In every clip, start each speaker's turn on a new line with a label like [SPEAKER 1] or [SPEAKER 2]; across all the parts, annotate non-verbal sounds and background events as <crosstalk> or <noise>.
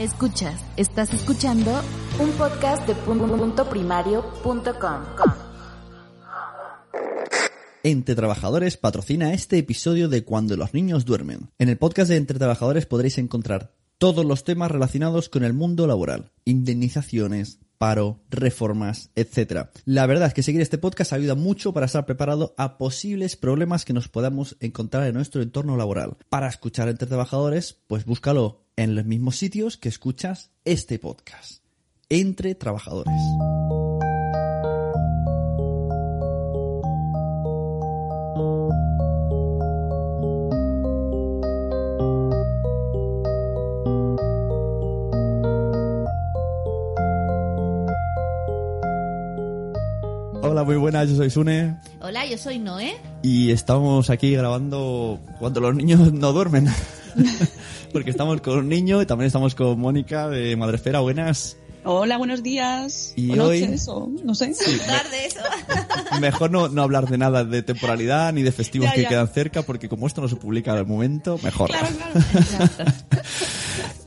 [SPEAKER 1] Escuchas, estás escuchando un podcast de punto primario.com.
[SPEAKER 2] Entre Trabajadores patrocina este episodio de Cuando los niños duermen. En el podcast de Entre Trabajadores podréis encontrar todos los temas relacionados con el mundo laboral, indemnizaciones, paro, reformas, etc. La verdad es que seguir este podcast ayuda mucho para estar preparado a posibles problemas que nos podamos encontrar en nuestro entorno laboral. Para escuchar entre trabajadores, pues búscalo en los mismos sitios que escuchas este podcast. Entre trabajadores. Hola, muy buenas, yo soy Sune
[SPEAKER 3] Hola, yo soy Noé.
[SPEAKER 2] y estamos aquí grabando cuando los niños no duermen. <laughs> Porque estamos con un niño y también estamos con Mónica de Madresfera. Buenas.
[SPEAKER 4] Hola, buenos días.
[SPEAKER 2] Y
[SPEAKER 4] o
[SPEAKER 2] hoy-
[SPEAKER 4] noches, o no sé.
[SPEAKER 3] Tarde eso. <laughs>
[SPEAKER 2] Mejor no, no hablar de nada de temporalidad ni de festivos
[SPEAKER 4] Ya,
[SPEAKER 2] que
[SPEAKER 4] ya.
[SPEAKER 2] quedan cerca, porque como esto no se publica al momento, mejor.
[SPEAKER 4] Claro, claro. <laughs>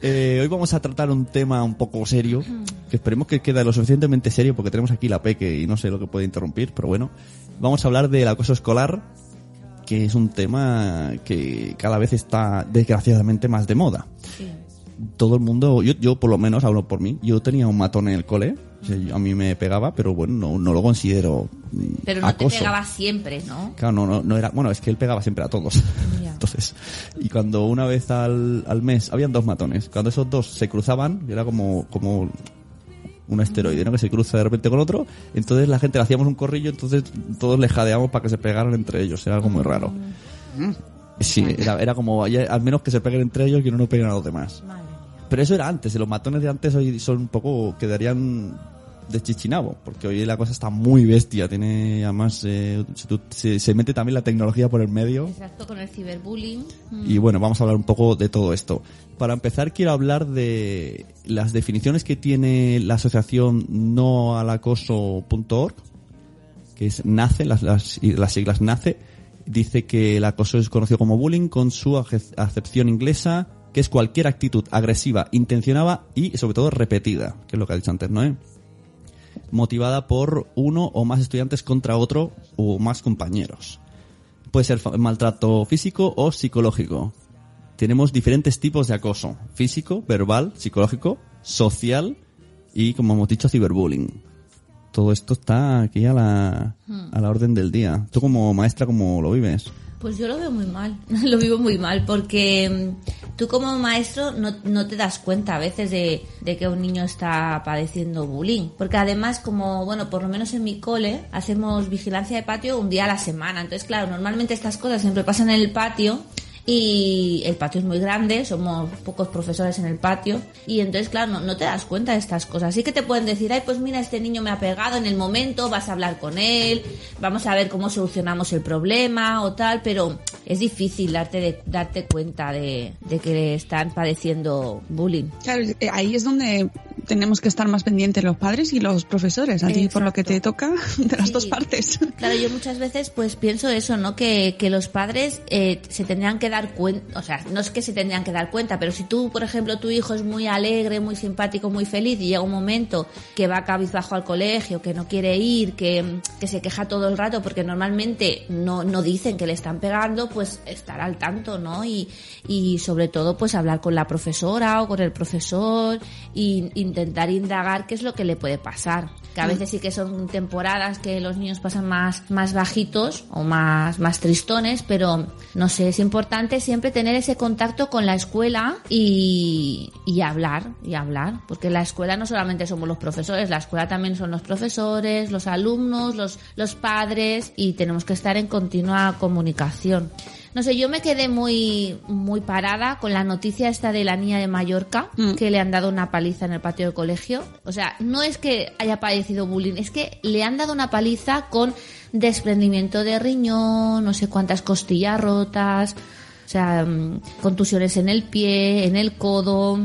[SPEAKER 2] Eh, hoy vamos a tratar un tema un poco serio, que esperemos que quede lo suficientemente serio, porque tenemos aquí la peque y no sé lo que puede interrumpir, pero bueno. Vamos a hablar del acoso escolar, que es un tema que cada vez está desgraciadamente más de moda. Todo el mundo, yo, yo por lo menos hablo por mí, yo tenía un matón en el cole, o sea, yo- a mí me pegaba, pero bueno, no, no lo considero mm,
[SPEAKER 3] Pero no
[SPEAKER 2] acoso.
[SPEAKER 3] te pegaba siempre, ¿no?
[SPEAKER 2] Claro, no, no, no era, bueno, es que él pegaba siempre a todos. <laughs> Entonces, y cuando una vez al, al mes, habían dos matones, cuando esos dos se cruzaban, era como, como un asteroide, ¿no? Que se cruza de repente con otro, entonces la gente le hacíamos un corrillo, entonces todos le jadeamos para que se pegaran entre ellos, era algo muy raro. Sí, era, era como, al menos que se peguen entre ellos y no nos peguen a los demás. Pero eso era antes, y los matones de antes hoy son un poco, quedarían de chichinabo, porque hoy la cosa está muy bestia, tiene además, eh, se, mete también la tecnología por el medio.
[SPEAKER 3] Exacto, con el ciberbullying.
[SPEAKER 2] Y bueno, vamos a hablar un poco de todo esto. Para empezar, quiero hablar de las definiciones que tiene la asociación noalacoso.org, que es NACE, las, las, las siglas NACE. Dice que el acoso es conocido como bullying con su acepción inglesa, que es cualquier actitud agresiva, intencionada y sobre todo repetida, que es lo que ha dicho antes, ¿no? eh? Motivada por uno o más estudiantes contra otro o más compañeros. Puede ser maltrato físico o psicológico. Tenemos diferentes tipos de acoso. Físico, verbal, psicológico, social y, como hemos dicho, ciberbullying. Todo esto está aquí a la, a la orden del día. Tú como maestra, ¿cómo lo vives?
[SPEAKER 3] Pues yo lo veo muy mal, <laughs> lo vivo muy mal, porque mm, tú como maestro no, no te das cuenta a veces de, de que un niño está padeciendo bullying. Porque además, como, bueno, por lo menos en mi cole, hacemos vigilancia de patio un día a la semana. Entonces, claro, normalmente estas cosas siempre pasan en el patio y el patio es muy grande, somos pocos profesores en el patio y entonces claro, no, no te das cuenta de estas cosas. Sí que te pueden decir, ay, pues mira, este niño me ha pegado en el momento, vas a hablar con él, vamos a ver cómo solucionamos el problema o tal, pero es difícil darte, de- darte cuenta de, de que están padeciendo bullying.
[SPEAKER 4] Claro, ahí es donde tenemos que estar más pendientes los padres y los profesores. A ti, por lo que te toca, <laughs> de las
[SPEAKER 3] Sí.
[SPEAKER 4] dos partes.
[SPEAKER 3] Claro, yo muchas veces pues pienso eso, ¿no? Que, que los padres eh, se tendrían que dar cuenta, o sea, no es que se tendrían que dar cuenta, pero si tú, por ejemplo, tu hijo es muy alegre, muy simpático, muy feliz y llega un momento que va cabizbajo al colegio, que no quiere ir, que, que se queja todo el rato porque normalmente no, no dicen que le están pegando, pues estar al tanto, ¿no? Y, y sobre todo pues hablar con la profesora o con el profesor e intentar indagar qué es lo que le puede pasar. Que a veces sí que son temporadas que los niños pasan más, más bajitos o más, más tristones, pero no sé, es importante siempre tener ese contacto con la escuela y, y hablar, y hablar, porque la escuela no solamente somos los profesores, la escuela también son los profesores, los alumnos, los, los padres y tenemos que estar en continua comunicación. No sé, yo me quedé muy, muy parada con la noticia esta de la niña de Mallorca,
[SPEAKER 4] Mm.
[SPEAKER 3] que le han dado una paliza en el patio del colegio. O sea, no es que haya padecido bullying, es que le han dado una paliza con desprendimiento de riñón, no sé cuántas costillas rotas, o sea, mm, contusiones en el pie, en el codo.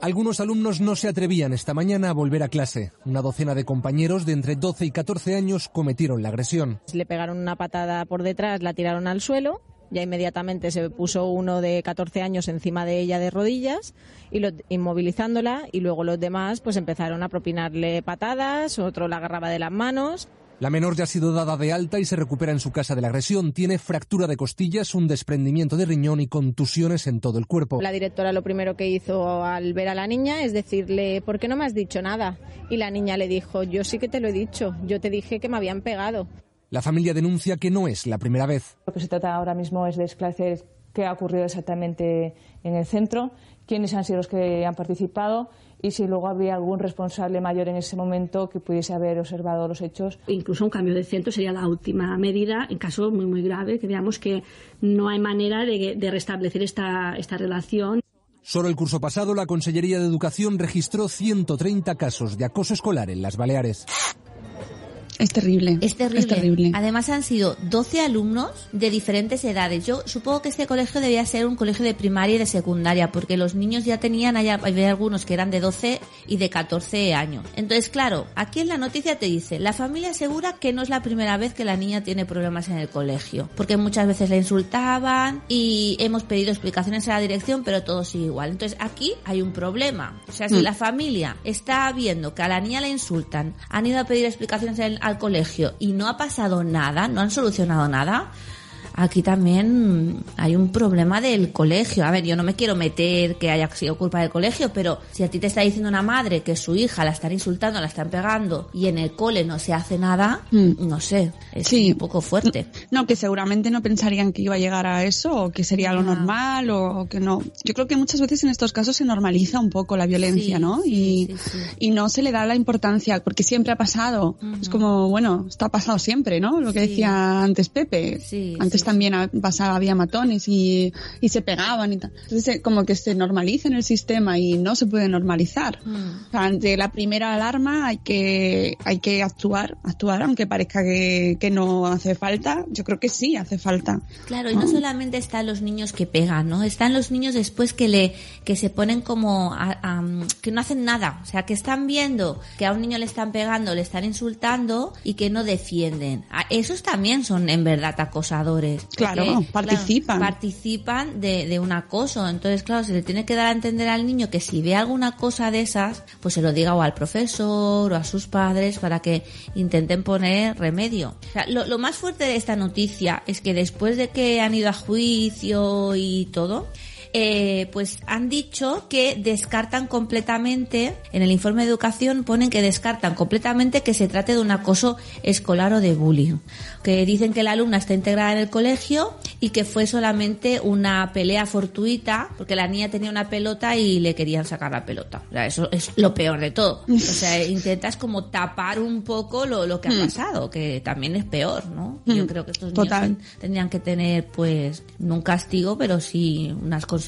[SPEAKER 5] Algunos alumnos no se atrevían esta mañana a volver a clase. Una docena de compañeros de entre 12 y 14 años cometieron la agresión.
[SPEAKER 6] Le pegaron una patada por detrás, la tiraron al suelo. Ya inmediatamente se puso uno de 14 años encima de ella de rodillas y lo, inmovilizándola y luego los demás pues empezaron a propinarle patadas, otro la agarraba de las manos.
[SPEAKER 5] La menor ya ha sido dada de alta y se recupera en su casa de la agresión. Tiene fractura de costillas, un desprendimiento de riñón y contusiones en todo el cuerpo.
[SPEAKER 6] La directora lo primero que hizo al ver a la niña es decirle, ¿por qué no me has dicho nada? Y la niña le dijo, yo sí que te lo he dicho, yo te dije que me habían pegado.
[SPEAKER 5] La familia denuncia que no es la primera vez.
[SPEAKER 7] Lo que se trata ahora mismo es de esclarecer qué ha ocurrido exactamente en el centro, quiénes han sido los que han participado y si luego habría algún responsable mayor en ese momento que pudiese haber observado los hechos.
[SPEAKER 8] Incluso un cambio de centro sería la última medida en caso muy muy grave, que veamos que no hay manera de, de restablecer esta, esta relación.
[SPEAKER 5] Solo el curso pasado la Consellería de Educación registró 130 casos de acoso escolar en las Baleares.
[SPEAKER 4] Es terrible.
[SPEAKER 3] Es terrible.
[SPEAKER 4] Es terrible.
[SPEAKER 3] Además han sido 12 alumnos de diferentes edades. Yo supongo que este colegio debía ser un colegio de primaria y de secundaria, porque los niños ya tenían, hay, había algunos que eran de 12 y de 14 años. Entonces, claro, aquí en la noticia te dice, la familia asegura que no es la primera vez que la niña tiene problemas en el colegio, porque muchas veces la insultaban y hemos pedido explicaciones a la dirección, pero todo sigue igual. Entonces, aquí hay un problema. O sea, si
[SPEAKER 4] Mm.
[SPEAKER 3] la familia está viendo que a la niña la insultan, han ido a pedir explicaciones al- al colegio y no ha pasado nada, no han solucionado nada, aquí también hay un problema del colegio. A ver, yo no me quiero meter que haya sido culpa del colegio, pero si a ti te está diciendo una madre que su hija la están insultando, la están pegando y en el cole no se hace nada,
[SPEAKER 4] Mm.
[SPEAKER 3] no sé, es
[SPEAKER 4] Sí.
[SPEAKER 3] un poco fuerte.
[SPEAKER 4] No, que seguramente no pensarían que iba a llegar a eso o que sería lo normal o, o que no. Yo creo que muchas veces en estos casos se normaliza un poco la violencia,
[SPEAKER 3] Sí,
[SPEAKER 4] ¿no?
[SPEAKER 3] sí,
[SPEAKER 4] y, no se le da la importancia porque siempre ha pasado. Es como, bueno, esto ha pasado siempre, ¿no? Lo que decía antes Pepe.
[SPEAKER 3] Sí,
[SPEAKER 4] antes también pasaba, había matones y, y se pegaban y tal. Entonces, eh, como que se normaliza en el sistema y no se puede normalizar.
[SPEAKER 3] Mm.
[SPEAKER 4] O sea, ante la primera alarma hay que, hay que actuar, actuar, aunque parezca que, que no hace falta. Yo creo que sí hace falta.
[SPEAKER 3] Claro, y no solamente están los niños que pegan, ¿no? Están los niños después que le que se ponen como a- a, que no hacen nada, o sea, que están viendo que a un niño le están pegando, le están insultando y que no defienden. A- Esos también son en verdad acosadores.
[SPEAKER 4] Claro,
[SPEAKER 3] Porque,
[SPEAKER 4] participan.
[SPEAKER 3] participan de, de un acoso. Entonces, claro, se le tiene que dar a entender al niño que si ve alguna cosa de esas, pues se lo diga o al profesor o a sus padres para que intenten poner remedio. O sea, lo, lo más fuerte de esta noticia es que después de que han ido a juicio y todo, eh, pues han dicho que descartan completamente, en el informe de educación ponen que descartan completamente que se trate de un acoso escolar o de bullying. Que dicen que la alumna está integrada en el colegio y que fue solamente una pelea fortuita, porque la niña tenía una pelota y le querían sacar la pelota. O sea, eso es lo peor de todo. O sea, <laughs> intentas como tapar un poco lo, lo que ha pasado, que también es peor, ¿no? Yo
[SPEAKER 4] Mm,
[SPEAKER 3] creo que estos
[SPEAKER 4] total.
[SPEAKER 3] niños ten- tendrían que tener, pues, no un castigo, pero sí unas consecuencias.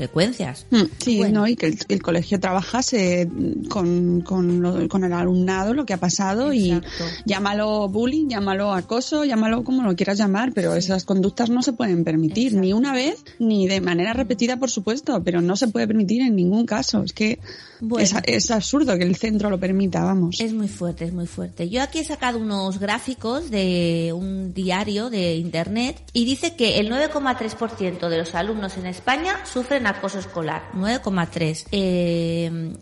[SPEAKER 4] Mm, Sí,
[SPEAKER 3] Bueno.
[SPEAKER 4] ¿no? Y que el, el colegio trabajase con, con, lo- con el alumnado lo que ha pasado
[SPEAKER 3] Exacto.
[SPEAKER 4] y llámalo bullying, llámalo acoso, llámalo como lo quieras llamar, pero esas conductas no se pueden permitir
[SPEAKER 3] Exacto.
[SPEAKER 4] ni una vez ni de manera repetida, por supuesto, pero no se puede permitir en ningún caso. Es que
[SPEAKER 3] Bueno.
[SPEAKER 4] es, es absurdo que el centro lo permita, vamos.
[SPEAKER 3] Es muy fuerte, es muy fuerte. Yo aquí he sacado unos gráficos de un diario de internet y dice que el 9,3% de los alumnos en España sufren acoso escolar. 9,3. Eh,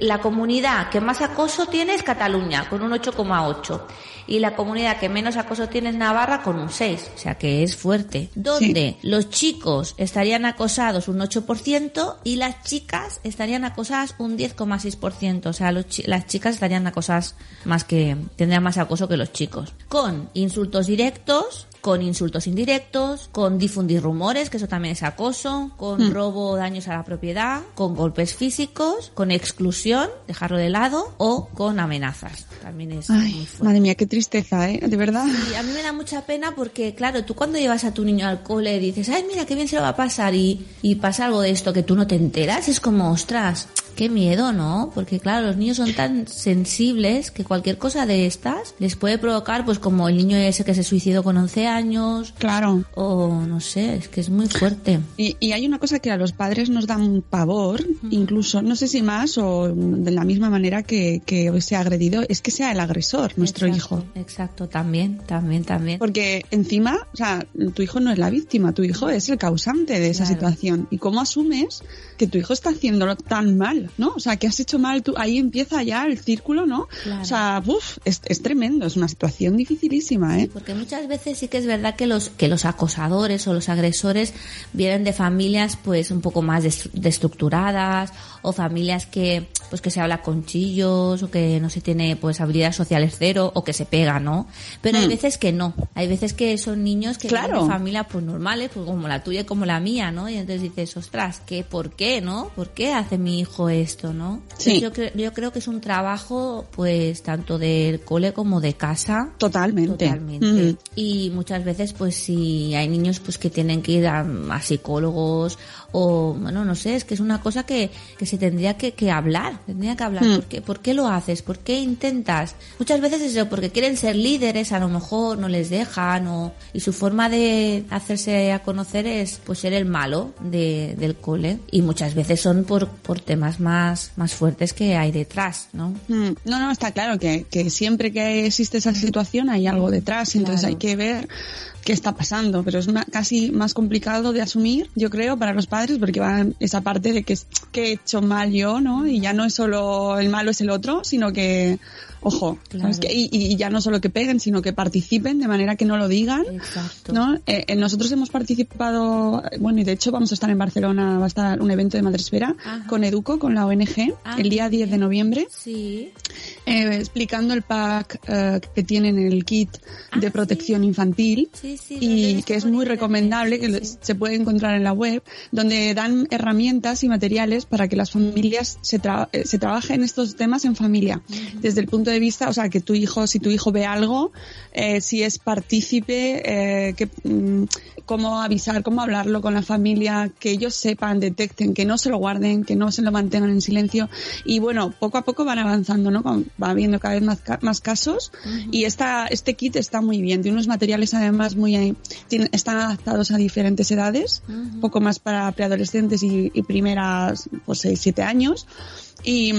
[SPEAKER 3] la comunidad que más acoso tiene es Cataluña, con un 8,8. Y la comunidad que menos acoso tiene es Navarra, con un 6. O sea que es fuerte. Donde los chicos estarían acosados un 8% y las chicas estarían acosadas un 10,6%. O sea, los chi- las chicas estarían acosadas más que, tendrían más acoso que los chicos. Con insultos directos, con insultos indirectos, con difundir rumores, que eso también es acoso, con
[SPEAKER 4] Mm.
[SPEAKER 3] robo o daños a la propiedad, con golpes físicos, con exclusión, dejarlo de lado o con amenazas. También es muy
[SPEAKER 4] Ay,
[SPEAKER 3] fuerte.
[SPEAKER 4] madre mía, qué tristeza, ¿eh? De verdad.
[SPEAKER 3] Y a mí me da mucha pena porque, claro, tú cuando llevas a tu niño al cole dices, ay, mira, qué bien se lo va a pasar y, y pasa algo de esto que tú no te enteras, es como, ostras, qué miedo, ¿no? Porque, claro, los niños son tan sensibles que cualquier cosa de estas les puede provocar, pues como el niño ese que se suicidó con 11 años
[SPEAKER 4] Claro.
[SPEAKER 3] o no sé, es que es muy fuerte.
[SPEAKER 4] Y, y hay una cosa que a los padres nos da un pavor, incluso, no sé si más o de la misma manera que, que se ha agredido, es que sea el agresor, nuestro
[SPEAKER 3] Exacto,
[SPEAKER 4] hijo.
[SPEAKER 3] Exacto, también, también, también.
[SPEAKER 4] Porque encima, o sea, tu hijo no es la víctima, tu hijo es el causante de esa
[SPEAKER 3] Claro.
[SPEAKER 4] situación. ¿Y cómo asumes que tu hijo está haciéndolo tan mal, no? O sea, que has hecho mal tú, ahí empieza ya el círculo, ¿no?
[SPEAKER 3] Claro.
[SPEAKER 4] O sea, es, es tremendo, es una situación dificilísima, ¿eh?
[SPEAKER 3] Porque muchas veces sí que es verdad que los que los acosadores o los agresores vienen de familias pues un poco más des- destructuradas o familias que pues que se habla con chillos o que no se tiene pues habilidades sociales cero o que se pega, ¿no? Pero hay
[SPEAKER 4] Hmm.
[SPEAKER 3] veces que no. Hay veces que son niños que
[SPEAKER 4] Claro.
[SPEAKER 3] familias pues normales, pues como la tuya y como la mía, ¿no? Y entonces dices, ostras, ¿qué, ¿por qué, no? ¿Por qué hace mi hijo esto, no?
[SPEAKER 4] Sí.
[SPEAKER 3] Yo, creo, yo creo que es un trabajo pues tanto del cole como de casa
[SPEAKER 4] Totalmente.
[SPEAKER 3] Totalmente.
[SPEAKER 4] Mm.
[SPEAKER 3] Y muchas veces, pues si hay niños pues que tienen que ir a, a psicólogos o, bueno, no sé, es que es una cosa que, que se tendría que, que hablar, tendría que hablar.
[SPEAKER 4] Mm.
[SPEAKER 3] ¿Por, qué, ¿Por qué lo haces? ¿Por qué intentas? Muchas veces es eso, porque quieren ser líderes, a lo mejor no les dejan o, y su forma de hacerse a conocer es pues ser el malo de, del cole. Y muchas veces son por, por temas más, más fuertes que hay detrás, ¿no?
[SPEAKER 4] Mm, No, no, está claro que, que siempre que existe esa situación hay algo detrás, entonces
[SPEAKER 3] Claro.
[SPEAKER 4] hay que ver qué está pasando, pero es casi más complicado de asumir, yo creo, para los padres, porque va esa parte de que, que he hecho mal yo, ¿no? Y ya no es solo el malo es el otro, sino que, ojo, y, y ya no solo que peguen, sino que participen de manera que no lo digan.
[SPEAKER 3] Exacto.
[SPEAKER 4] ¿no? Eh, eh, nosotros hemos participado, eh, bueno, y de hecho vamos a estar en Barcelona, va a estar un evento de Madresfera
[SPEAKER 3] Ajá.
[SPEAKER 4] con Educo, con la ONG,
[SPEAKER 3] Ah,
[SPEAKER 4] el día
[SPEAKER 3] muy
[SPEAKER 4] 10 de noviembre
[SPEAKER 3] Sí.
[SPEAKER 4] eh, explicando el pack eh, que tienen en el kit de
[SPEAKER 3] Ah,
[SPEAKER 4] protección infantil
[SPEAKER 3] Sí,
[SPEAKER 4] y que es muy recomendable, que se puede encontrar en la web, donde dan herramientas y materiales para que las familias se, tra- se trabajen estos temas en familia. Desde el punto de vista, o sea, que tu hijo, si tu hijo ve algo, eh, si es partícipe, eh, que, mm, cómo avisar, cómo hablarlo con la familia, que ellos sepan, detecten, que no se lo guarden, que no se lo mantengan en silencio. Y bueno, poco a poco van avanzando, ¿no? Va habiendo cada vez más, más casos. Y esta, este kit está muy bien. Tiene unos materiales además muy, eh, tiene- están adaptados a diferentes edades, un poco más para preadolescentes y, y primeras, pues 6, 7 años. Y,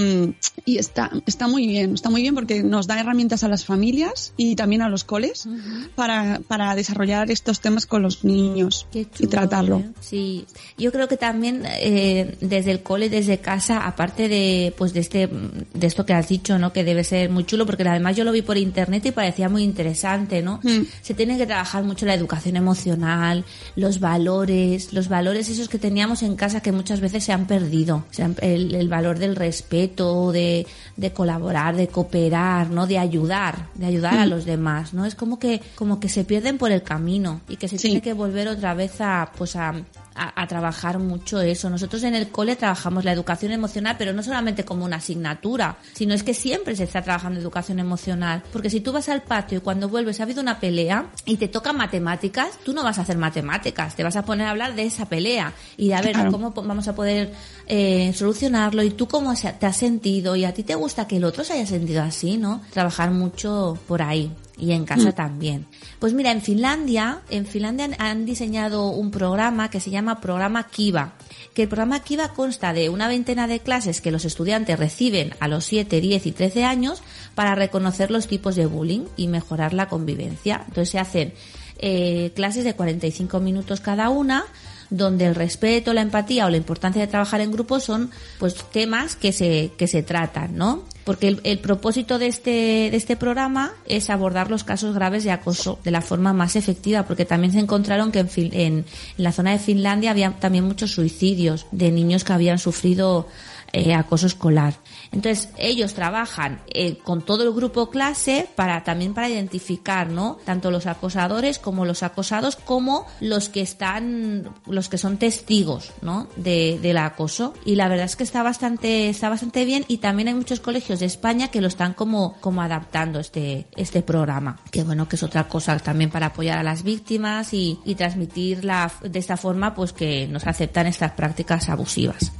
[SPEAKER 4] y está, está muy bien, está muy bien porque nos da herramientas a las familias y también a los coles para, para desarrollar estos temas con los niños Y
[SPEAKER 3] chulo,
[SPEAKER 4] tratarlo.
[SPEAKER 3] ¿eh? Sí, yo creo que también eh, desde el cole, desde casa, aparte de pues de este de esto que has dicho, ¿no? Que debe ser muy chulo porque además yo lo vi por internet y parecía muy interesante, ¿no?
[SPEAKER 4] Mm.
[SPEAKER 3] Se tiene que trabajar mucho la educación emocional, los valores, los valores esos que teníamos en casa que muchas veces se han perdido, el, el valor del respeto, de, de colaborar, de cooperar, ¿no? De ayudar, de ayudar a los demás, ¿no? Es como que como que se pierden por el camino y que se
[SPEAKER 4] Sí.
[SPEAKER 3] tiene que volver otra vez a pues a, a, a trabajar mucho eso. Nosotros en el cole trabajamos la educación emocional, pero no solamente como una asignatura, sino es que siempre se está trabajando educación emocional. Porque si tú vas al patio y cuando vuelves ha habido una pelea y te toca matemáticas, tú no vas a hacer matemáticas, te vas a poner a hablar de esa pelea y de a ver
[SPEAKER 4] Claro.
[SPEAKER 3] cómo vamos a poder eh, solucionarlo y tú cómo te has sentido y a ti te gusta que el otro se haya sentido así, ¿no? Trabajar mucho por ahí y en casa también. Pues mira, en Finlandia, en Finlandia han- diseñado un programa que se llama programa Kiva, que el programa Kiva consta de una veintena de clases que los estudiantes reciben a los 7, 10 y 13 años para reconocer los tipos de bullying y mejorar la convivencia. Entonces se hacen eh, clases de 45 minutos cada una donde el respeto, la empatía o la importancia de trabajar en grupo son pues temas que se, que se tratan, ¿no? Porque el, propósito de este, de este programa es abordar los casos graves de acoso de la forma más efectiva, porque también se encontraron que en, en, en la zona de Finlandia había también muchos suicidios de niños que habían sufrido eh, acoso escolar. Entonces, ellos trabajan eh, con todo el grupo clase para también para identificar, ¿no? Tanto los acosadores como los acosados, como los que están, los que son testigos, ¿no? De, del acoso. Y la verdad es que está bastante, está bastante bien y también hay muchos colegios de España que lo están como, como adaptando este, este programa. Que bueno, que es otra cosa también para apoyar a las víctimas y, y transmitir la, de esta forma, pues que nos aceptan estas prácticas abusivas.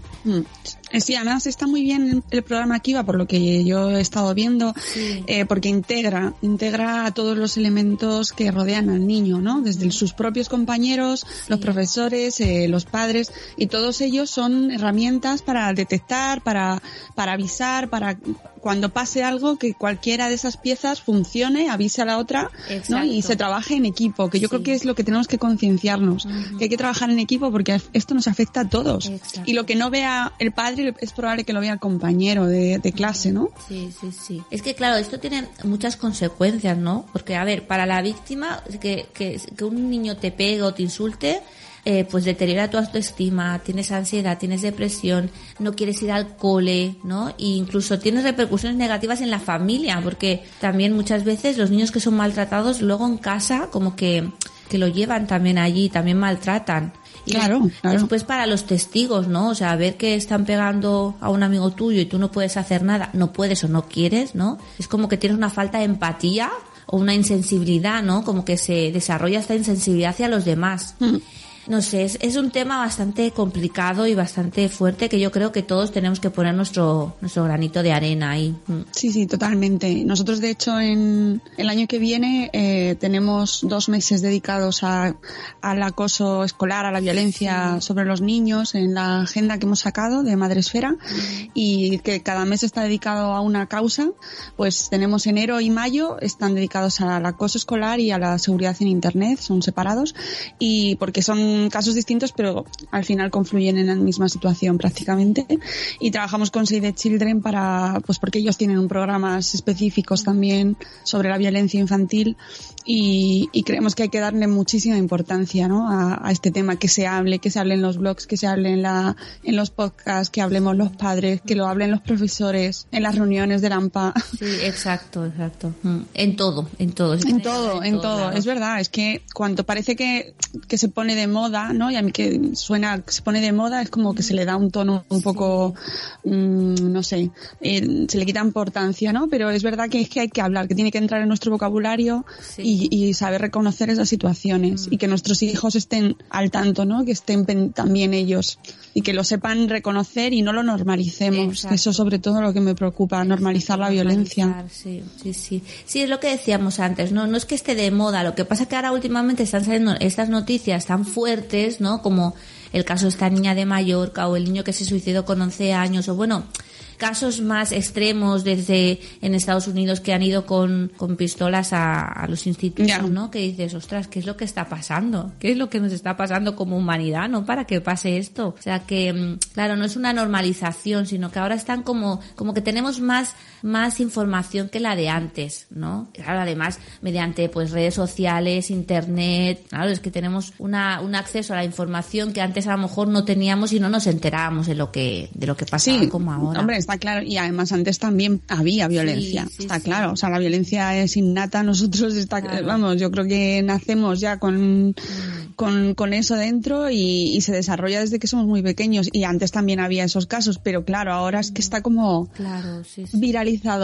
[SPEAKER 4] Eh, Sí, además está muy bien el programa Kiva, por lo que yo he estado viendo, eh, porque integra, integra a todos los elementos que rodean al niño, ¿no? Desde sus propios compañeros, los profesores, eh, los padres, y todos ellos son herramientas para detectar, para, para avisar, para cuando pase algo que cualquiera de esas piezas funcione, avise a la otra, ¿no? Y se trabaje en equipo, que yo creo que es lo que tenemos que concienciarnos, que hay que trabajar en equipo porque esto nos afecta a todos.
[SPEAKER 3] Exacto.
[SPEAKER 4] Y lo que no vea el padre es probable que lo vea compañero de, clase, ¿no?
[SPEAKER 3] Sí, sí, sí. Es que claro, esto tiene muchas consecuencias, ¿no? Porque, a ver, para la víctima, que, que, que un niño te pegue o te insulte, eh, pues deteriora tu autoestima, tienes ansiedad, tienes depresión, no quieres ir al cole, ¿no? E incluso tienes repercusiones negativas en la familia, porque también muchas veces los niños que son maltratados luego en casa como que, que lo llevan también allí, también maltratan. Y
[SPEAKER 4] Claro,
[SPEAKER 3] des-
[SPEAKER 4] claro.
[SPEAKER 3] Después para los testigos, ¿no? O sea, ver que están pegando a un amigo tuyo y tú no puedes hacer nada, no puedes o no quieres, ¿no? Es como que tienes una falta de empatía o una insensibilidad, ¿no? Como que se desarrolla esta insensibilidad hacia los demás. No sé, es, es un tema bastante complicado y bastante fuerte que yo creo que todos tenemos que poner nuestro, nuestro granito de arena ahí. Mm.
[SPEAKER 4] Sí, sí, totalmente. Nosotros, de hecho, en el año que viene eh, tenemos dos meses dedicados a, al acoso escolar, a la violencia sobre los niños en la agenda que hemos sacado de Madresfera y que cada mes está dedicado a una causa. Pues tenemos enero y mayo, están dedicados al acoso escolar y a la seguridad en Internet, son separados y porque son casos distintos, pero al final confluyen en la misma situación prácticamente. Y trabajamos con Save the Children para, pues porque ellos tienen un programas específicos también sobre la violencia infantil y, y creemos que hay que darle muchísima importancia ¿no? a, a este tema, que se hable, que se hable en los blogs, que se hable en, la, en los podcasts, que hablemos los padres, que lo hablen los profesores, en las reuniones del AMPA.
[SPEAKER 3] Sí, exacto, exacto. Mm. En todo, en todo.
[SPEAKER 4] En todo, en todo.
[SPEAKER 3] claro.
[SPEAKER 4] Es verdad, es que cuando parece que, que se pone de moda, ¿no? Y a mí que suena que se pone de moda, es como que se le da un tono un poco, mm, no sé, eh, se le quita importancia, ¿no? Pero es verdad que es que hay que hablar, que tiene que entrar en nuestro vocabulario y, y saber reconocer esas situaciones y que nuestros hijos estén al tanto, ¿no? Que estén también ellos y que lo sepan reconocer y no lo normalicemos.
[SPEAKER 3] Exacto.
[SPEAKER 4] Eso sobre todo lo que me preocupa, normalizar la violencia.
[SPEAKER 3] Sí, sí, sí. Sí, es lo que decíamos antes, ¿no? No es que esté de moda, lo que pasa es que ahora últimamente están saliendo estas noticias tan fuertes, ¿no? Como el caso de esta niña de Mallorca o el niño que se suicidó con 11 años o bueno, casos más extremos desde en Estados Unidos que han ido con, con pistolas a, a los institutos. ¿no? Que dices, ostras, ¿qué es lo que está pasando? ¿Qué es lo que nos está pasando como humanidad, no? Para que pase esto. O sea que, mm, claro, no es una normalización, sino que ahora están como, como que tenemos más, más información que la de antes, ¿no? Claro, además, mediante pues redes sociales, internet, claro, es que tenemos una, un acceso a la información que antes a lo mejor no teníamos y no nos enterábamos de lo que, de lo que pasaba
[SPEAKER 4] Sí,
[SPEAKER 3] como ahora.
[SPEAKER 4] hombre, está claro. Y además antes también había violencia,
[SPEAKER 3] Sí, sí,
[SPEAKER 4] está claro. O sea, la violencia es innata. Nosotros, está,
[SPEAKER 3] Claro.
[SPEAKER 4] vamos, yo creo que nacemos ya con, con, con eso dentro y, y se desarrolla desde que somos muy pequeños. Y antes también había esos casos, pero claro, ahora es que está como
[SPEAKER 3] Claro, sí,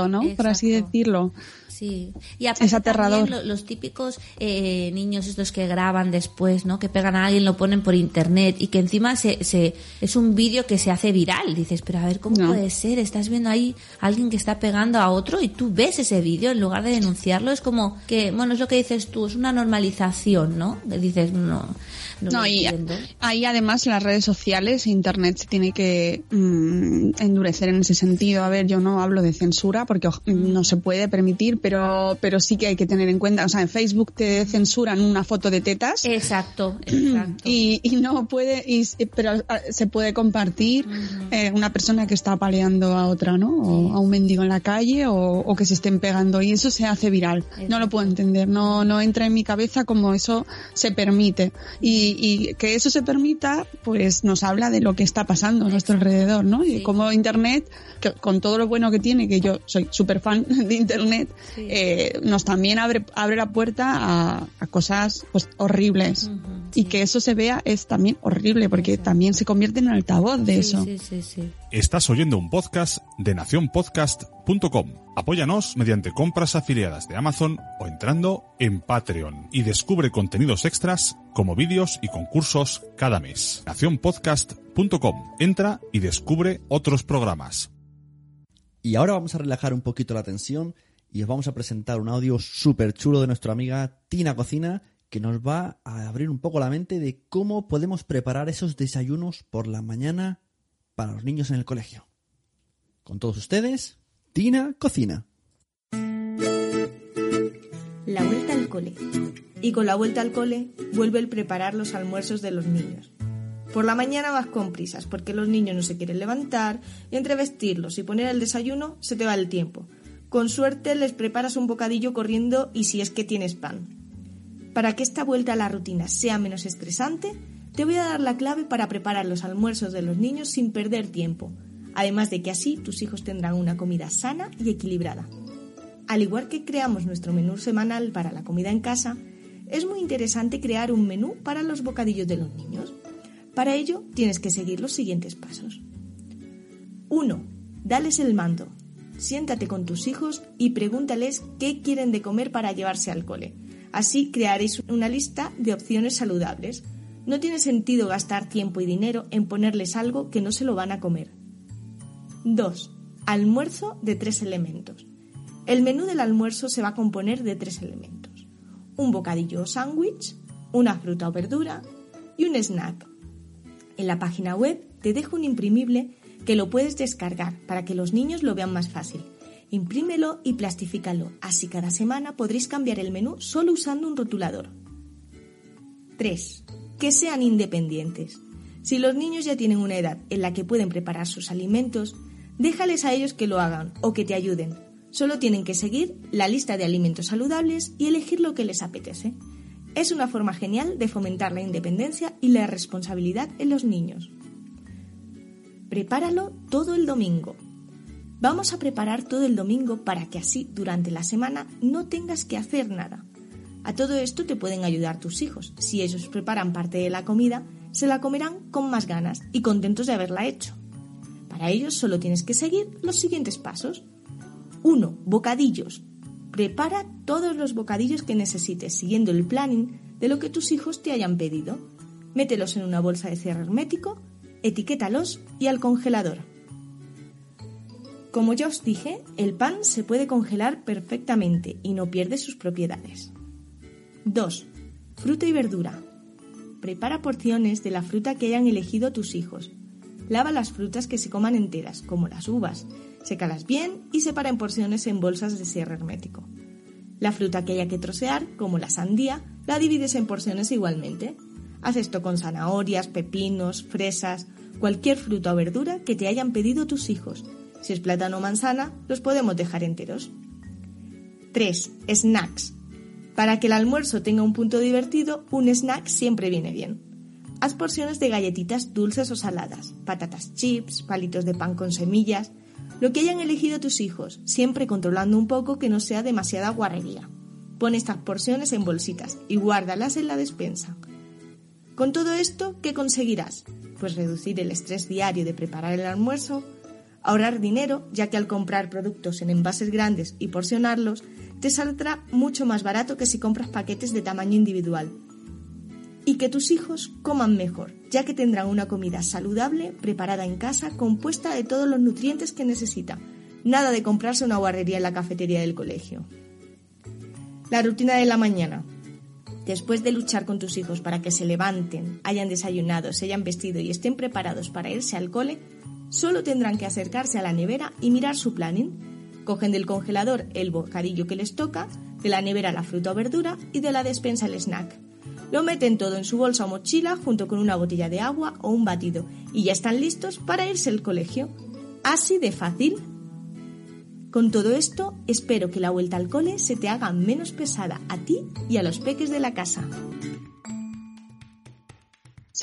[SPEAKER 4] ¿no? Por así decirlo.
[SPEAKER 3] Sí, y aparte
[SPEAKER 4] Es aterrador.
[SPEAKER 3] también los típicos eh, niños estos que graban después, ¿no? Que pegan a alguien, lo ponen por internet y que encima se, se es un vídeo que se hace viral. Dices, pero a ver, ¿cómo
[SPEAKER 4] No.
[SPEAKER 3] puede ser? Estás viendo ahí a alguien que está pegando a otro y tú ves ese vídeo en lugar de denunciarlo. Es como que, bueno, es lo que dices tú, es una normalización, ¿no? Que dices, no, no,
[SPEAKER 4] y ahí además las redes sociales e internet se tiene que mm, endurecer en ese sentido. A ver, yo no hablo de censura porque oj- no se puede permitir, pero, pero sí que hay que tener en cuenta. O sea, en Facebook te censuran una foto de tetas.
[SPEAKER 3] Exacto, <clears throat> exacto.
[SPEAKER 4] Y, y no puede, y, pero ah, se puede compartir eh, una persona que está apaleando a otra, ¿no? O a un mendigo en la calle o, o que se estén pegando y eso se hace viral. No lo puedo entender, no, no entra en mi cabeza como eso se permite. Y, y, que eso se permita, pues nos habla de lo que está pasando a nuestro alrededor, ¿no? Y cómo Internet, con todo lo bueno que tiene, que yo soy súper fan <laughs> de Internet, eh, nos también abre, abre la puerta a, cosas pues horribles. y que eso se vea es también horrible, porque también se convierte en altavoz de eso.
[SPEAKER 9] Estás oyendo un podcast de nacionpodcast.com. Apóyanos mediante compras afiliadas de Amazon o entrando en Patreon y descubre contenidos extras como vídeos y concursos cada mes. Nacionpodcast.com. Entra y descubre otros programas.
[SPEAKER 2] Y ahora vamos a relajar un poquito la tensión y os vamos a presentar un audio súper chulo de nuestra amiga Tina Cocina que nos va a abrir un poco la mente de cómo podemos preparar esos desayunos por la mañana para los niños en el colegio. Con todos ustedes, Tina Cocina.
[SPEAKER 10] La vuelta al cole. Y con la vuelta al cole vuelve el preparar los almuerzos de los niños. Por la mañana vas con prisas porque los niños no se quieren levantar y entre vestirlos y poner el desayuno se te va el tiempo. Con suerte les preparas un bocadillo corriendo y si es que tienes pan. Para que esta vuelta a la rutina sea menos estresante, te voy a dar la clave para preparar los almuerzos de los niños sin perder tiempo, además de que así tus hijos tendrán una comida sana y equilibrada. Al igual que creamos nuestro menú semanal para la comida en casa, es muy interesante crear un menú para los bocadillos de los niños. Para ello tienes que seguir los siguientes pasos. 1. Dales el mando. Siéntate con tus hijos y pregúntales qué quieren de comer para llevarse al cole. Así crearéis una lista de opciones saludables no tiene sentido gastar tiempo y dinero en ponerles algo que no se lo van a comer. 2. Almuerzo de tres elementos. El menú del almuerzo se va a componer de tres elementos. Un bocadillo o sándwich, una fruta o verdura y un snack. En la página web te dejo un imprimible que lo puedes descargar para que los niños lo vean más fácil. Imprímelo y plastifícalo, así cada semana podréis cambiar el menú solo usando un rotulador. 3 que sean independientes. Si los niños ya tienen una edad en la que pueden preparar sus alimentos, déjales a ellos que lo hagan o que te ayuden. Solo tienen que seguir la lista de alimentos saludables y elegir lo que les apetece. Es una forma genial de fomentar la independencia y la responsabilidad en los niños. Prepáralo todo el domingo. Vamos a preparar todo el domingo para que así durante la semana no tengas que hacer nada. A todo esto te pueden ayudar tus hijos. Si ellos preparan parte de la comida, se la comerán con más ganas y contentos de haberla hecho. Para ellos solo tienes que seguir los siguientes pasos. 1. Bocadillos. Prepara todos los bocadillos que necesites siguiendo el planning de lo que tus hijos te hayan pedido. Mételos en una bolsa de cierre hermético, etiquétalos y al congelador. Como ya os dije, el pan se puede congelar perfectamente y no pierde sus propiedades. 2. Fruta y verdura. Prepara porciones de la fruta que hayan elegido tus hijos. Lava las frutas que se coman enteras, como las uvas. Sécalas bien y separa en porciones en bolsas de cierre hermético. La fruta que haya que trocear, como la sandía, la divides en porciones igualmente. Haz esto con zanahorias, pepinos, fresas, cualquier fruta o verdura que te hayan pedido tus hijos. Si es plátano o manzana, los podemos dejar enteros. 3. Snacks. Para que el almuerzo tenga un punto divertido, un snack siempre viene bien. Haz porciones de galletitas dulces o saladas, patatas chips, palitos de pan con semillas, lo que hayan elegido tus hijos, siempre controlando un poco que no sea demasiada guarrería. Pon estas porciones en bolsitas y guárdalas en la despensa. Con todo esto, ¿qué conseguirás? Pues reducir el estrés diario de preparar el almuerzo, ahorrar dinero, ya que al comprar productos en envases grandes y porcionarlos, te saldrá mucho más barato que si compras paquetes de tamaño individual. Y que tus hijos coman mejor, ya que tendrán una comida saludable, preparada en casa, compuesta de todos los nutrientes que necesitan. Nada de comprarse una guarrería en la cafetería del colegio. La rutina de la mañana. Después de luchar con tus hijos para que se levanten, hayan desayunado, se hayan vestido y estén preparados para irse al cole, solo tendrán que acercarse a la nevera y mirar su planning Cogen del congelador el bocadillo que les toca, de la nevera la fruta o verdura y de la despensa el snack. Lo meten todo en su bolsa o mochila junto con una botella de agua o un batido y ya están listos para irse al colegio. Así de fácil. Con todo esto, espero que la vuelta al cole se te haga menos pesada a ti y a los peques de la casa.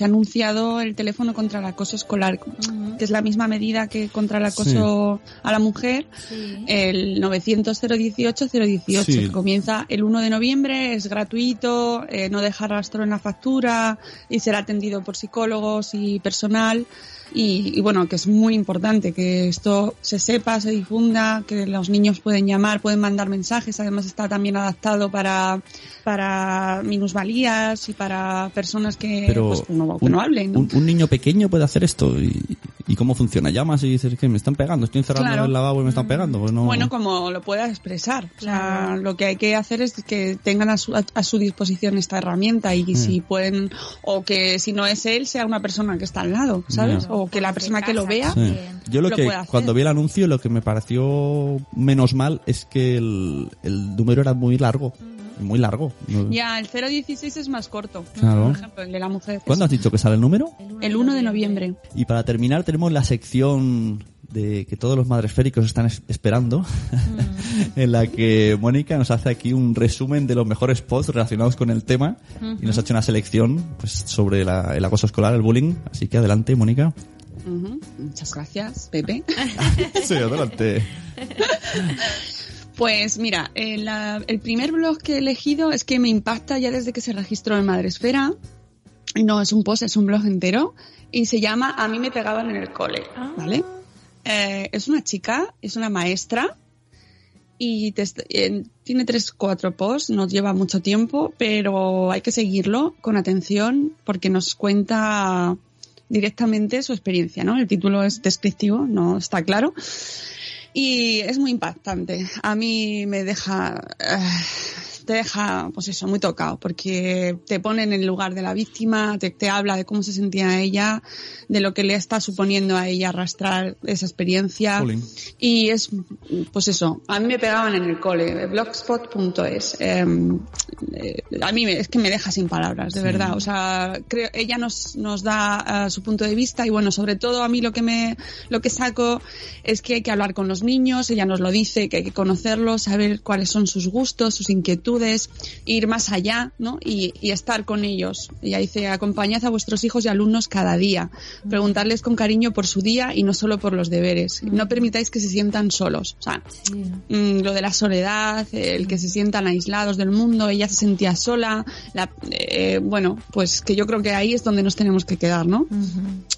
[SPEAKER 4] Se ha anunciado el teléfono contra el acoso escolar, que es la misma medida que contra el acoso a la mujer, el 900-018-018,
[SPEAKER 2] Sí.
[SPEAKER 4] que comienza el 1 de noviembre, es gratuito, eh, no deja rastro en la factura y será atendido por psicólogos y personal. Y, y bueno, que es muy importante que esto se sepa, se difunda, que los niños pueden llamar, pueden mandar mensajes. Además está también adaptado para, para minusvalías y para personas que,
[SPEAKER 2] Pero
[SPEAKER 4] pues, no, que
[SPEAKER 2] un,
[SPEAKER 4] no hablen. ¿no?
[SPEAKER 2] un- un niño pequeño puede hacer esto. ¿Y, y cómo funciona? Llamas y dices que me están pegando, estoy encerrado
[SPEAKER 4] Claro.
[SPEAKER 2] en el lavabo y me están pegando. Pues no...
[SPEAKER 4] Bueno, como lo pueda expresar. O sea, lo que hay que hacer es que tengan a su, a, a su disposición esta herramienta y
[SPEAKER 2] Mm.
[SPEAKER 4] si pueden, o que si no es él, sea una persona que está al lado, ¿sabes?
[SPEAKER 2] Ya.
[SPEAKER 4] O que la persona que lo vea
[SPEAKER 2] Sí. Yo lo,
[SPEAKER 4] lo
[SPEAKER 2] que
[SPEAKER 4] pueda hacer.
[SPEAKER 2] cuando vi el anuncio lo que me pareció menos mal es que el, el número era muy largo, muy largo.
[SPEAKER 4] Ya, el 016 es más corto.
[SPEAKER 2] Claro.
[SPEAKER 4] Por ejemplo, el de la mujer.
[SPEAKER 2] ¿Cuándo has dicho que sale el número?
[SPEAKER 4] El 1 de noviembre.
[SPEAKER 2] Y para terminar tenemos la sección de que todos los madresféricos están es- esperando, <laughs> en la que Mónica nos hace aquí un resumen de los mejores posts relacionados con el tema y nos ha hecho una selección pues sobre la- el acoso escolar, el bullying. Así que adelante, Mónica.
[SPEAKER 4] Ujú. Muchas gracias, Pepe. <laughs>
[SPEAKER 2] Sí, adelante. <laughs>
[SPEAKER 4] Pues mira, el, la- el primer blog que he elegido es que me impacta ya desde que se registró en Madresfera. No es un post, es un blog entero. Y se llama A mí me pegaban en el cole, ¿vale? Eh, es una chica, es una maestra. Y eh, tiene tres, cuatro posts, nos lleva mucho tiempo, pero hay que seguirlo con atención porque nos cuenta directamente su experiencia, ¿no? El título es descriptivo, no está claro. Y es muy impactante. A mí me deja, eh, te deja, pues eso, muy tocado, porque te pone en el lugar de la víctima, te, te habla de cómo se sentía ella, de lo que le está suponiendo a ella arrastrar esa experiencia.
[SPEAKER 2] Jolín.
[SPEAKER 4] Y es, pues eso, a mí me pegaban en el cole, blogspot.es. Eh, eh, a mí me- es que me deja sin palabras, de
[SPEAKER 2] Sí.
[SPEAKER 4] verdad. O sea, creo, ella nos, nos da eh, su punto de vista y bueno, sobre todo a mí lo que me, lo que saco es que hay que hablar con los niños, ella nos lo dice, que hay que conocerlos, saber cuáles son sus gustos, sus inquietudes, ir más allá, ¿no? Y, y estar con ellos. Ella dice, acompañad a vuestros hijos y alumnos cada día, preguntarles con cariño por su día y no solo por los deberes. No permitáis que se sientan solos. O sea, mm, lo de la soledad, el que se sientan aislados del mundo, ella se sentía sola, la- eh, bueno, pues que yo creo que ahí es donde nos tenemos que quedar, ¿no?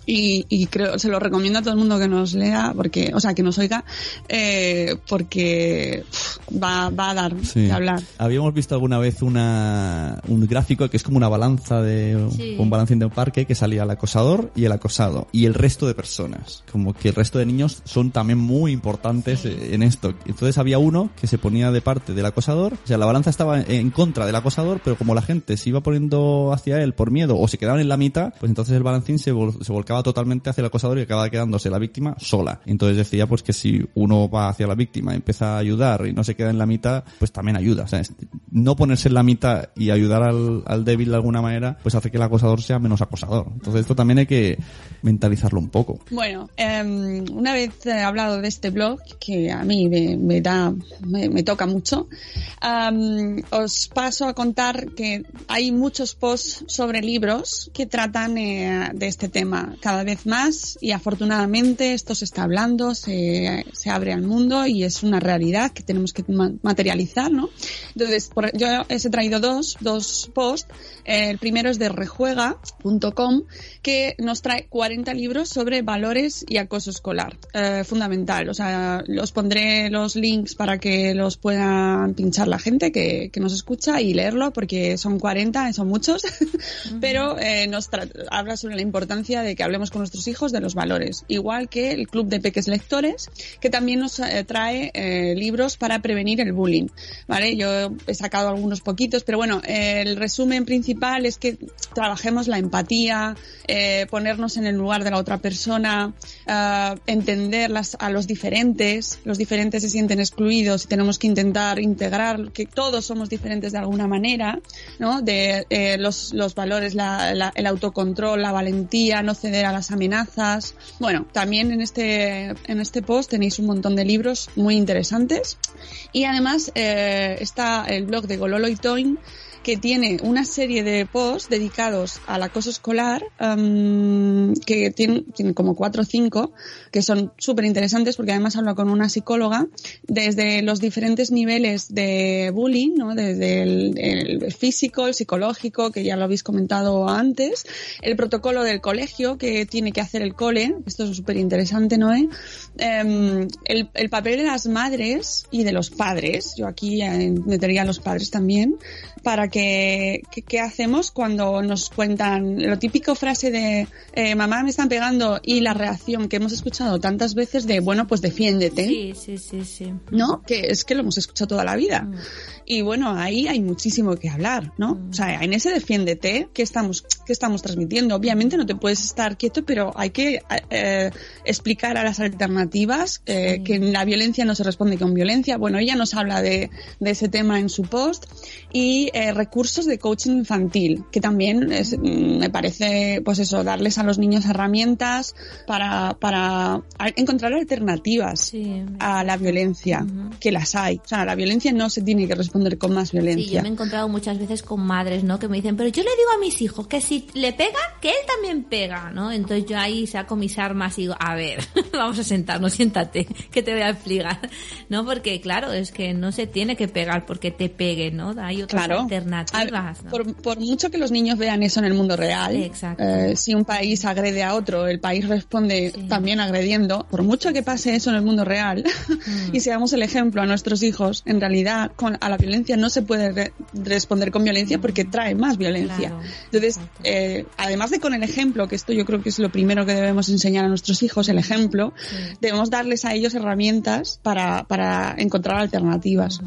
[SPEAKER 4] Y, y creo, se lo recomiendo a todo el mundo que nos lea, porque, o sea, que nos oiga, eh, porque pff, va, va a dar
[SPEAKER 2] Sí.
[SPEAKER 4] de hablar.
[SPEAKER 2] Habíamos visto alguna vez una, un gráfico que es como una balanza de
[SPEAKER 4] Sí.
[SPEAKER 2] un balancín de un parque que salía el acosador y el acosado y el resto de personas. Como que el resto de niños son también muy importantes eh, en esto. Entonces había uno que se ponía de parte del acosador, o sea, la balanza estaba en contra del acosador, pero como la gente se iba poniendo hacia él por miedo o se quedaban en la mitad, pues entonces el balancín se, vol- se volcaba totalmente hacia el acosador y acababa quedándose la víctima sola. Entonces decía pues que si uno va hacia la víctima empieza a ayudar y no se queda en la mitad, pues también ayuda. O sea, no ponerse en la mitad y ayudar al, débil de alguna manera, pues hace que el acosador sea menos acosador. Entonces esto también hay que mentalizarlo un poco.
[SPEAKER 4] Bueno, em, una vez he hablado de este blog, que a mí me, da, me, toca mucho, os paso a contar que hay muchos posts sobre libros que tratan eh, de este tema cada vez más y afortunadamente esto se está hablando, se, se abre al mundo y es una realidad que tenemos que ma- materializar, ¿no? Entonces, yo os he traído dos, dos posts. El primero es de rejuega.com que nos trae 40 libros sobre valores y acoso escolar. Eh, fundamental. O sea, os pondré los links para que los puedan pinchar la gente que, que nos escucha y leerlo porque son 40, son muchos. <laughs> Pero eh, nos habla sobre la importancia de que hablemos con nuestros hijos de los valores. Igual que el Club de Peques Lectores, que también nos eh, trae libros para prevenir el bullying. ¿Vale? Yo he sacado algunos poquitos, pero bueno, el resumen principal es que trabajemos la empatía, eh, ponernos en el lugar de la otra persona, eh, entender las, a los diferentes. Los diferentes se sienten excluidos y tenemos que intentar integrar que todos somos diferentes de alguna manera, ¿no? De eh, los, los valores, la- la- el autocontrol, la valentía, no ceder a las amenazas. Bueno, también en este, en este post tenéis un montón de libros muy interesantes. Y además eh, está el blog de Gololo y que tiene una serie de posts dedicados al acoso escolar, um, que tiene, tiene, como cuatro o cinco, que son súper interesantes porque además habla con una psicóloga desde los diferentes niveles de bullying, ¿no? desde el, físico, el psicológico, que ya lo habéis comentado antes, el protocolo del colegio que tiene que hacer el cole, esto es súper interesante, ¿no? Eh, el, el papel de las madres y de los padres, yo aquí metería a los padres también, para que, ¿qué hacemos cuando nos cuentan lo típico frase de eh, mamá me están pegando y la reacción que hemos escuchado tantas veces de bueno pues defiéndete.
[SPEAKER 3] Sí, sí, sí, sí.
[SPEAKER 4] ¿No? Que es que lo hemos escuchado toda la vida. Mm. Y bueno, ahí hay muchísimo que hablar, ¿no? Mm. O sea, en ese defiéndete que estamos, que estamos transmitiendo. Obviamente no te puedes estar quieto, pero hay que eh, explicar a las alternativas eh, que la violencia no se responde con violencia. Bueno, ella nos habla de, de ese tema en su post y eh, recursos de coaching infantil, que también es, mm, me parece, pues eso, darles a los niños herramientas para, para encontrar alternativas a la violencia, que las hay. O sea, la violencia no se tiene que responder con más violencia.
[SPEAKER 3] Sí, yo me he encontrado muchas veces con madres, ¿no? Que me dicen, pero yo le digo a mis hijos que si le pega, que él también pega, ¿no? Entonces yo ahí saco mis armas y digo, a ver, <laughs> vamos a sentarnos, siéntate, que te voy a explicar, ¿no? Porque claro, es que no se tiene que pegar porque te pegue, ¿no? Hay otras alternativas.
[SPEAKER 4] Por, mucho que los niños vean eso en el mundo real, eh, si un país agrede a otro, el país responde también agrediendo, por mucho que pase eso en el mundo real <laughs> mm. y seamos el ejemplo a nuestros hijos, en realidad con, a la violencia no se puede responder con violencia porque trae más violencia. Entonces, eh, además de con el ejemplo, que esto yo creo que es lo primero que debemos enseñar a nuestros hijos, el ejemplo, debemos darles a ellos herramientas para, para encontrar alternativas.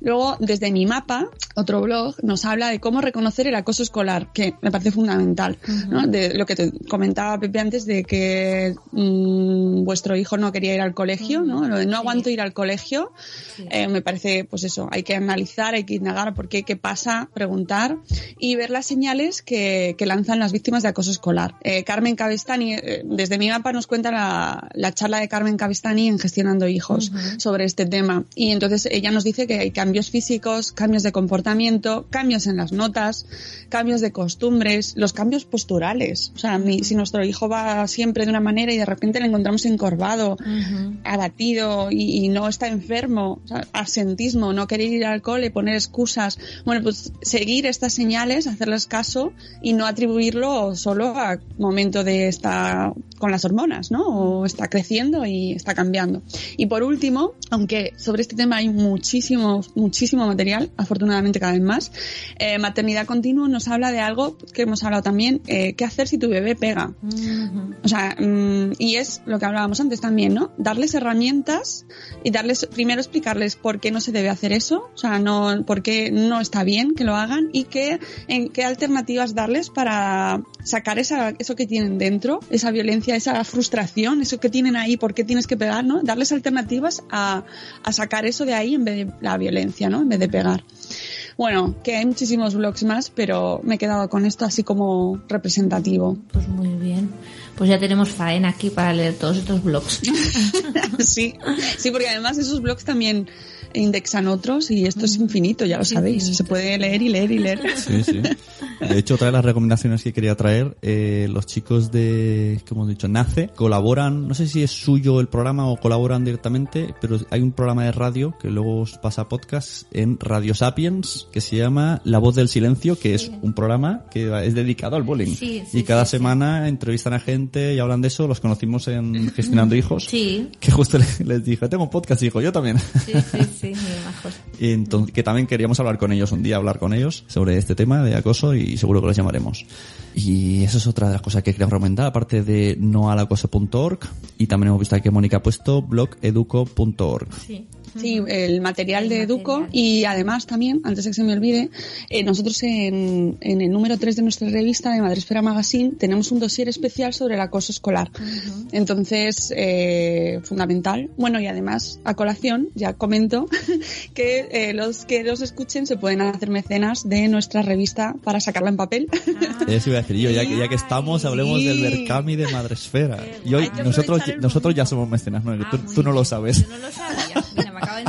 [SPEAKER 4] Luego, desde mi mapa, otro blog, nos habla de cómo reconocer el acoso escolar, que me parece fundamental, ¿no? De lo que te comentaba Pepe antes de que mmm, vuestro hijo no quería ir al colegio, ¿no? Lo de no aguanto ir al colegio, eh, me parece, pues eso, hay que analizar, hay que indagar por qué, qué pasa, preguntar y ver las señales que, que lanzan las víctimas de acoso escolar. Eh, Carmen Cabestani, eh, desde mi mapa nos cuenta la, la, charla de Carmen Cabestani en Gestionando Hijos sobre este tema. Y entonces ella nos dice que hay cambios físicos, cambios de comportamiento, cambios en las notas, cambios de costumbres, los cambios posturales. O sea, si nuestro hijo va siempre de una manera y de repente le encontramos encorvado, abatido y, no está enfermo, o sea, absentismo, no querer ir al cole, poner excusas. Bueno, pues seguir estas señales, hacerles caso y no atribuirlo solo a momento de estar con las hormonas, ¿no? O está creciendo y está cambiando. Y por último, aunque sobre este tema hay muchísimo, muchísimo material, afortunadamente cada vez más, eh, maternidad continua nos habla de algo que hemos hablado también, eh, qué hacer si tu bebé pega. O sea, mm, y es lo que hablábamos antes también, ¿no? Darles herramientas y darles, primero explicarles por qué no se debe hacer eso, o sea, no, por qué no está bien que lo hagan y qué, en qué alternativas darles para sacar esa, eso que tienen dentro, esa violencia, esa frustración, eso que tienen ahí, por qué tienes que pegar, ¿no? Darles alternativas a, a sacar eso de ahí en vez de la violencia, ¿no? En vez de pegar. Bueno, que hay muchísimos blogs más, pero me he quedado con esto así como representativo.
[SPEAKER 3] Pues muy bien. Pues ya tenemos faena aquí para leer todos estos blogs. <laughs>
[SPEAKER 4] sí, sí, porque además esos blogs también indexan otros y esto es infinito, ya lo sabéis. Se puede leer y leer y leer. <laughs>
[SPEAKER 2] Sí, sí. De hecho, otra de las recomendaciones que quería traer, eh, los chicos de, como hemos dicho, NACE, colaboran, no sé si es suyo el programa o colaboran directamente, pero hay un programa de radio que luego os pasa podcast en Radio Sapiens que se llama La Voz del Silencio, que es un programa que es dedicado al bullying. y cada semana entrevistan a gente y hablan de eso. Los conocimos en Gestionando Hijos.
[SPEAKER 3] Sí.
[SPEAKER 2] Que justo <laughs> les, dije, tengo un podcast, hijo, yo también.
[SPEAKER 3] Sí, sí, sí,
[SPEAKER 2] y entonces, que también queríamos hablar con ellos un día, hablar con ellos sobre este tema de acoso y seguro que los llamaremos. Y eso es otra de las cosas que quería recomendar, aparte de noalacoso.org y también hemos visto que Mónica ha puesto blogeduco.org.
[SPEAKER 3] Sí.
[SPEAKER 4] Sí, el material de Educo y además también, antes de que se me olvide, eh, nosotros en, en, el número 3 de nuestra revista de Madresfera Magazine tenemos un dossier especial sobre el acoso escolar. Entonces, eh, fundamental. Bueno, y además, a colación, ya comento <laughs> que eh, los que los escuchen se pueden hacer mecenas de nuestra revista para sacarla en papel.
[SPEAKER 2] Ah. Eso iba a decir yo, ya que, ya que estamos, hablemos del Berkami de Madresfera. Y hoy, nosotros, nosotros ya somos mecenas, ¿no? Tú, tú, no lo sabes.
[SPEAKER 3] Yo no lo sabía.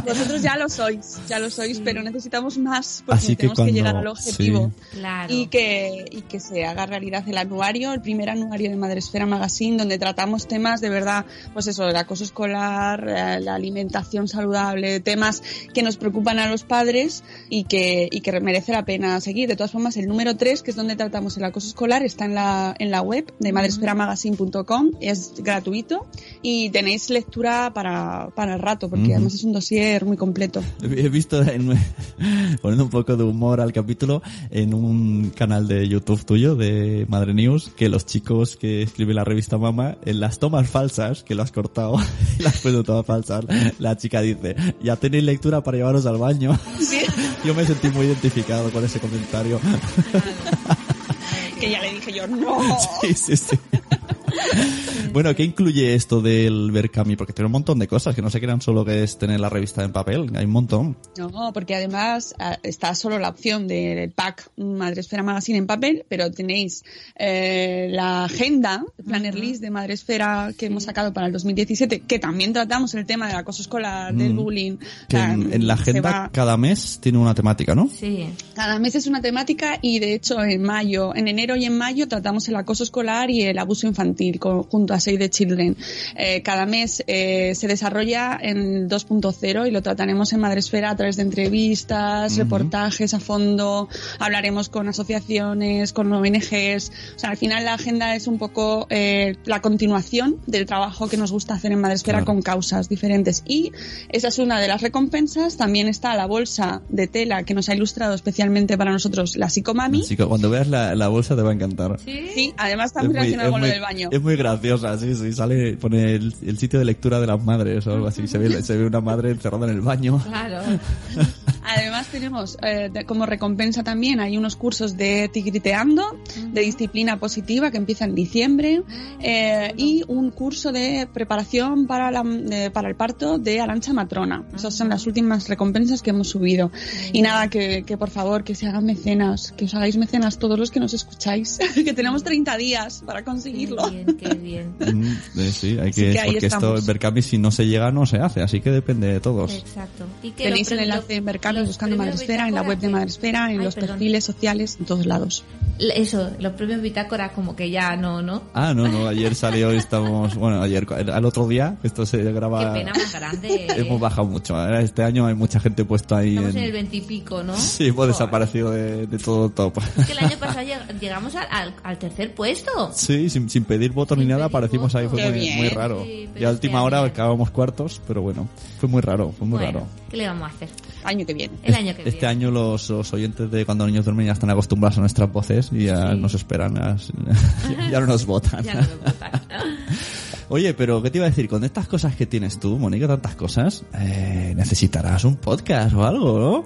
[SPEAKER 4] Vosotros ya lo sois, ya lo sois, pero necesitamos más porque
[SPEAKER 2] Así que
[SPEAKER 4] tenemos que,
[SPEAKER 2] cuando-
[SPEAKER 4] llegar al objetivo.
[SPEAKER 2] sí.
[SPEAKER 3] Claro.
[SPEAKER 4] Y que, y que se haga realidad el anuario, el primer anuario de Madresfera Magazine, donde tratamos temas de verdad, pues eso, el acoso escolar, eh, la alimentación saludable, temas que nos preocupan a los padres y que, y que merece la pena seguir. De todas formas, el número 3, que es donde tratamos el acoso escolar, está en la, en la web de madresferamagazine.com, es gratuito y tenéis lectura para, para el rato, porque además es un dossier muy completo.
[SPEAKER 2] He visto, en- <laughs> poniendo un poco de humor al capítulo, en un canal de YouTube tuyo, de Madre News, que los chicos que escriben la revista Mama, en las tomas falsas, que lo has cortado, y <laughs> las puesto todas falsas, la chica dice, ya tenéis lectura para llevaros al baño. <laughs> Yo me sentí muy identificado con ese comentario.
[SPEAKER 4] que ya le dije yo, no.
[SPEAKER 2] Sí, sí, sí. <laughs> Bueno, ¿qué incluye esto del Berkami? Porque tiene un montón de cosas, que no se crean solo que es tener la revista en papel, hay un montón.
[SPEAKER 4] No, porque además ah, está solo la opción del pack Madresfera Magazine en papel, pero tenéis eh, la agenda, el planner list de Madresfera que hemos sacado para el 2017, que también tratamos el tema del acoso escolar, del
[SPEAKER 2] Mm.
[SPEAKER 4] bullying.
[SPEAKER 2] Que en, en la agenda
[SPEAKER 4] va-
[SPEAKER 2] cada mes tiene una temática, ¿no?
[SPEAKER 3] Sí.
[SPEAKER 4] Cada mes es una temática y de hecho en mayo, en enero y en mayo tratamos el acoso escolar y el abuso infantil con- junto a Save the Children. Eh, cada mes eh, se desarrolla en 2.0 y lo trataremos en Madresfera a través de entrevistas,
[SPEAKER 11] Ujú.
[SPEAKER 4] reportajes a fondo, hablaremos con asociaciones, con ONGs. O sea, al final la agenda es un poco eh, la continuación del trabajo que nos gusta hacer en Madresfera
[SPEAKER 2] Claro.
[SPEAKER 4] con causas diferentes. Y esa es una de las recompensas. También está la bolsa de tela que nos ha ilustrado especialmente para nosotros la psicomami.
[SPEAKER 2] Cuando veas la, la bolsa te va a encantar.
[SPEAKER 4] Sí, además está relacionado con lo del baño.
[SPEAKER 2] Es muy graciosa, sí, sí, sale, pone el, el sitio de lectura de las madres o algo así, se ve, se ve una madre encerrada en el baño.
[SPEAKER 3] Claro. <laughs>
[SPEAKER 4] Además tenemos eh, como recompensa también hay unos cursos de Tigriteando, de disciplina positiva que empieza en diciembre eh, y un curso de preparación para, la, eh, para el parto de Arancha Matrona. Esas son las últimas recompensas que hemos subido. Y nada, que, que por favor que se hagan mecenas, que os hagáis mecenas todos los que nos escucháis, <laughs> que tenemos 30 días para conseguirlo.
[SPEAKER 3] Qué bien, qué bien. <laughs>
[SPEAKER 2] Mm, eh, sí, hay que,
[SPEAKER 4] que
[SPEAKER 2] porque esto
[SPEAKER 4] estamos.
[SPEAKER 2] en Berkami si no se llega no se hace, así que depende de todos.
[SPEAKER 3] Exacto. Y que
[SPEAKER 4] Tenéis el enlace en Berkami buscando Madresfera, en la web de Madresfera, en
[SPEAKER 3] Ay,
[SPEAKER 4] los
[SPEAKER 3] perdón.
[SPEAKER 4] perfiles sociales, en todos lados.
[SPEAKER 3] Eso, los premios Bitácora como que ya no, ¿no?
[SPEAKER 2] Ah, no, no, ayer salió y estamos, bueno, ayer, al otro día, esto se graba...
[SPEAKER 3] Qué pena más grande.
[SPEAKER 2] Hemos bajado mucho, ¿eh? este año hay mucha gente puesta ahí
[SPEAKER 3] Estamos en
[SPEAKER 2] en...
[SPEAKER 3] el veintipico, ¿no?
[SPEAKER 2] Sí, hemos desaparecido de, de todo top.
[SPEAKER 3] Es que el año pasado lleg- llegamos al, al- al tercer puesto.
[SPEAKER 2] Sí, sin, sin pedir votos ni nada, aparecimos ahí, fue muy, raro.
[SPEAKER 3] Sí, pero
[SPEAKER 2] y a
[SPEAKER 3] este
[SPEAKER 2] última hora acabamos cuartos, pero bueno, fue muy raro, fue muy
[SPEAKER 3] Bueno,
[SPEAKER 2] raro.
[SPEAKER 3] ¿qué le vamos a hacer?
[SPEAKER 4] Año que viene.
[SPEAKER 3] El año que
[SPEAKER 2] Este año los, los oyentes de Cuando los niños duermen ya están acostumbrados a nuestras voces y ya nos esperan, a- <laughs> <laughs> ya no nos votan.
[SPEAKER 3] Ya no nos votan. <laughs>
[SPEAKER 2] Oye, pero ¿qué te iba a decir? Con estas cosas que tienes tú, Mónica, tantas cosas, eh, necesitarás un podcast o algo, ¿no?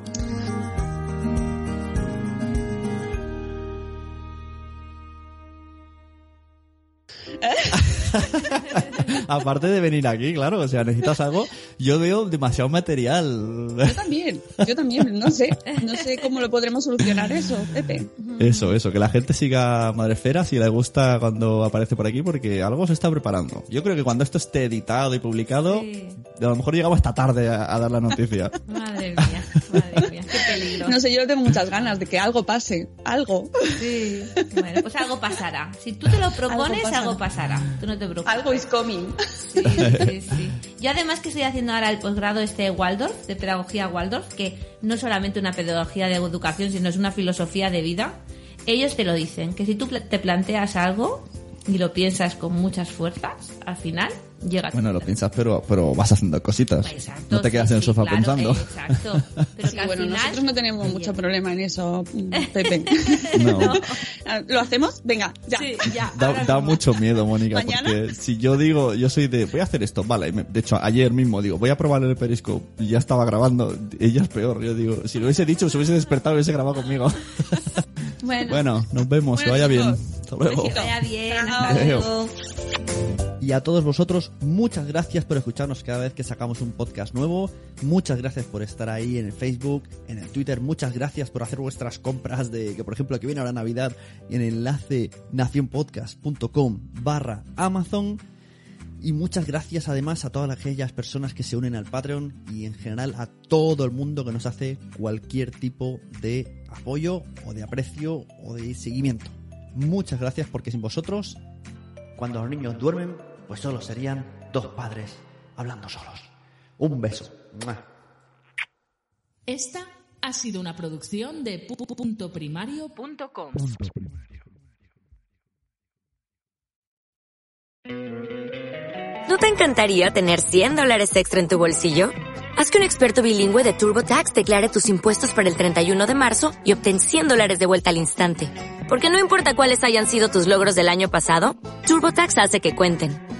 [SPEAKER 2] Aparte de venir aquí, claro, o sea, necesitas algo. Yo veo demasiado material.
[SPEAKER 4] Yo también, yo también, no sé, no sé cómo lo podremos solucionar eso, Pepe.
[SPEAKER 2] Eso, eso, que la gente siga Madresfera si le gusta cuando aparece por aquí, porque algo se está preparando. Yo creo que cuando esto esté editado y publicado, a lo mejor llegamos esta tarde a, a dar la noticia. <laughs>
[SPEAKER 3] Madre mía, madre mía, qué peligro.
[SPEAKER 4] No sé, yo tengo muchas ganas de que algo pase, algo.
[SPEAKER 3] Sí. Bueno, pues algo pasará. Si tú te lo propones,
[SPEAKER 4] pasará.
[SPEAKER 3] algo pasará. Tú no te preocupes.
[SPEAKER 4] Algo is coming.
[SPEAKER 3] Yo además que estoy haciendo ahora el posgrado este Waldorf, de pedagogía Waldorf, que no es solamente una pedagogía de educación, sino es una filosofía de vida. Ellos te lo dicen, que si tú te planteas algo y lo piensas con muchas fuerzas, al final llega
[SPEAKER 2] Bueno, lo piensas, pero, pero vas haciendo cositas.
[SPEAKER 3] Exacto,
[SPEAKER 2] no te
[SPEAKER 3] sí,
[SPEAKER 2] quedas en el
[SPEAKER 3] sí,
[SPEAKER 2] sofá
[SPEAKER 3] claro,
[SPEAKER 2] pensando.
[SPEAKER 3] Exacto. Pero
[SPEAKER 4] Sí,
[SPEAKER 3] que al
[SPEAKER 4] bueno,
[SPEAKER 3] final...
[SPEAKER 4] nosotros no tenemos mucho problema en eso, <laughs> Pepe. <laughs>
[SPEAKER 2] No.
[SPEAKER 4] ¿Lo hacemos? Venga, ya.
[SPEAKER 3] Sí, ya.
[SPEAKER 2] Da, da mucho miedo, Mónica,
[SPEAKER 4] ¿Mañana?
[SPEAKER 2] porque si yo digo, yo soy de, voy a hacer esto, vale, me- de hecho, ayer mismo digo, voy a probar el Periscope, y ya estaba grabando, ella es peor, yo digo, si lo hubiese dicho, se hubiese despertado y hubiese grabado conmigo. <laughs>
[SPEAKER 3] Bueno,
[SPEAKER 2] Bueno, nos vemos, que
[SPEAKER 4] Bueno,
[SPEAKER 2] vaya bien.
[SPEAKER 4] chicos,
[SPEAKER 2] Hasta luego.
[SPEAKER 3] que vaya bien. Hasta
[SPEAKER 2] Adiós.
[SPEAKER 3] luego.
[SPEAKER 2] Y a todos vosotros, muchas gracias por escucharnos cada vez que sacamos un podcast nuevo. Muchas gracias por estar ahí en el Facebook, en el Twitter. Muchas gracias por hacer vuestras compras de que, por ejemplo, que viene ahora Navidad en el enlace nacionpodcast.com barra Amazon. Y muchas gracias además a todas aquellas personas que se unen al Patreon y en general a todo el mundo que nos hace cualquier tipo de apoyo o de aprecio o de seguimiento. Muchas gracias porque sin vosotros, cuando los niños duermen, pues solo serían dos padres hablando solos. Un beso.
[SPEAKER 11] Esta ha sido una producción de puntoprimario.com.
[SPEAKER 12] ¿No te encantaría tener 100 dólares extra en tu bolsillo? Haz que un experto bilingüe de TurboTax declare tus impuestos para el 31 de marzo y obtén 100 dólares de vuelta al instante. Porque no importa cuáles hayan sido tus logros del año pasado, TurboTax hace que cuenten.